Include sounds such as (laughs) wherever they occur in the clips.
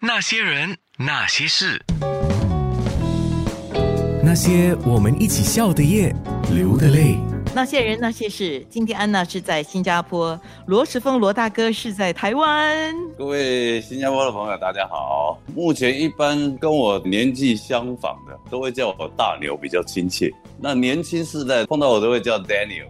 那些人，那些事，那些我们一起笑的夜，流的泪。那些人那些事。今天安娜是在新加坡，罗时峰罗大哥是在台湾。各位新加坡的朋友，大家好。目前一般跟我年纪相仿的，都会叫我大牛，比较亲切。那年轻世代碰到我都会叫 Daniel，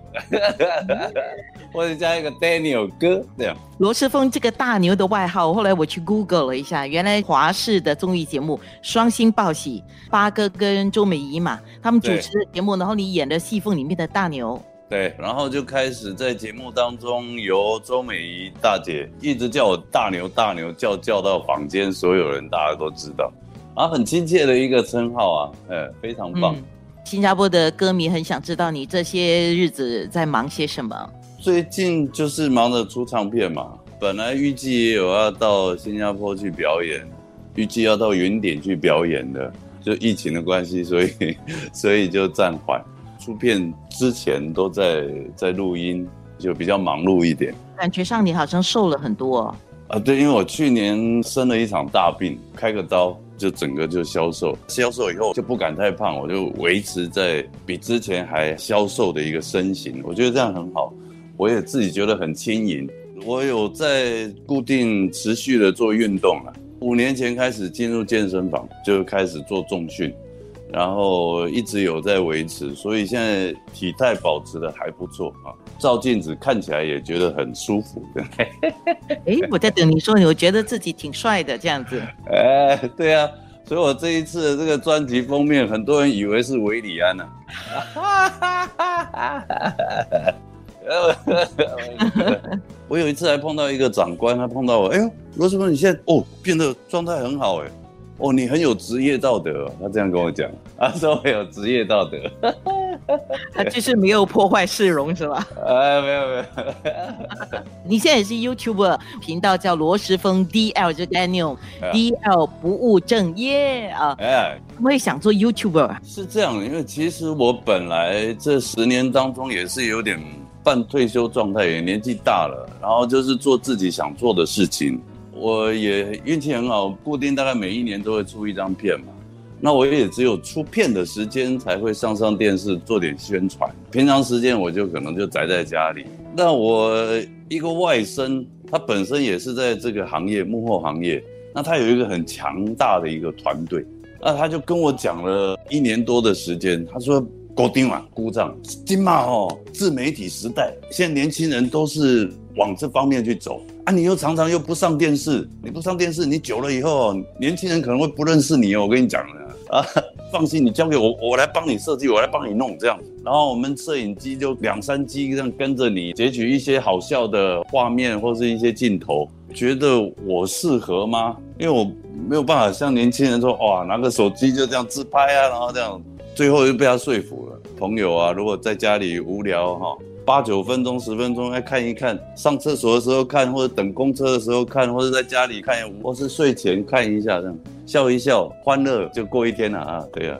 或者加一个 Daniel 哥这样。罗时峰这个大牛的外号，后来我去 Google 了一下，原来华视的综艺节目《双星报喜》，八哥跟周美仪嘛，他们主持的节目，然后你演的戏缝里面的大牛。对，然后就开始在节目当中，由周美仪大姐一直叫我大牛大牛，叫叫到坊间所有人大家都知道，啊，很亲切的一个称号啊，呃，非常棒。新加坡的歌迷很想知道你这些日子在忙些什么。最近就是忙着出唱片嘛，本来预计也有要到新加坡去表演，预计要到云点去表演的，就疫情的关系，所以 (laughs) 所以就暂缓。出片之前都在在录音，就比较忙碌一点。感觉上你好像瘦了很多啊！对，因为我去年生了一场大病，开个刀就整个就消瘦。消瘦以后就不敢太胖，我就维持在比之前还消瘦的一个身形。我觉得这样很好，我也自己觉得很轻盈。我有在固定持续的做运动了。五年前开始进入健身房，就开始做重训。然后一直有在维持，所以现在体态保持的还不错啊。照镜子看起来也觉得很舒服。(laughs) 哎，我在等你说，我觉得自己挺帅的这样子。(laughs) 哎，对啊，所以我这一次的这个专辑封面，很多人以为是维里安呢。(laughs) (laughs) 我有一次还碰到一个长官，他碰到我，哎呦，罗师傅你现在哦变得状态很好哎。哦，你很有职业道德，他这样跟我讲，(laughs) 他说我有职业道德，他就是没有破坏市容是吧？(laughs) 哎，没有没有，你现在也是 YouTube 频道叫罗时峰 DL，就 Daniel，DL 不务正业啊，哎，我也想做 YouTuber，是这样，因为其实我本来这十年当中也是有点半退休状态，也年纪大了，然后就是做自己想做的事情。我也运气很好，固定大概每一年都会出一张片嘛。那我也只有出片的时间才会上上电视做点宣传，平常时间我就可能就宅在家里。那我一个外甥，他本身也是在这个行业幕后行业，那他有一个很强大的一个团队，那他就跟我讲了一年多的时间，他说：“狗丁啊，鼓掌，金马哦，自媒体时代，现在年轻人都是往这方面去走。”啊，你又常常又不上电视，你不上电视，你久了以后，年轻人可能会不认识你哦。我跟你讲啊，放心，你交给我，我来帮你设计，我来帮你弄这样子。然后我们摄影机就两三机这样跟着你，截取一些好笑的画面或是一些镜头。觉得我适合吗？因为我没有办法像年轻人说，哇，拿个手机就这样自拍啊，然后这样，最后又被他说服。朋友啊，如果在家里无聊哈。八九分钟、十分钟，来看一看。上厕所的时候看，或者等公车的时候看，或者在家里看，或是睡前看一下，这样笑一笑，欢乐就过一天了啊！对呀。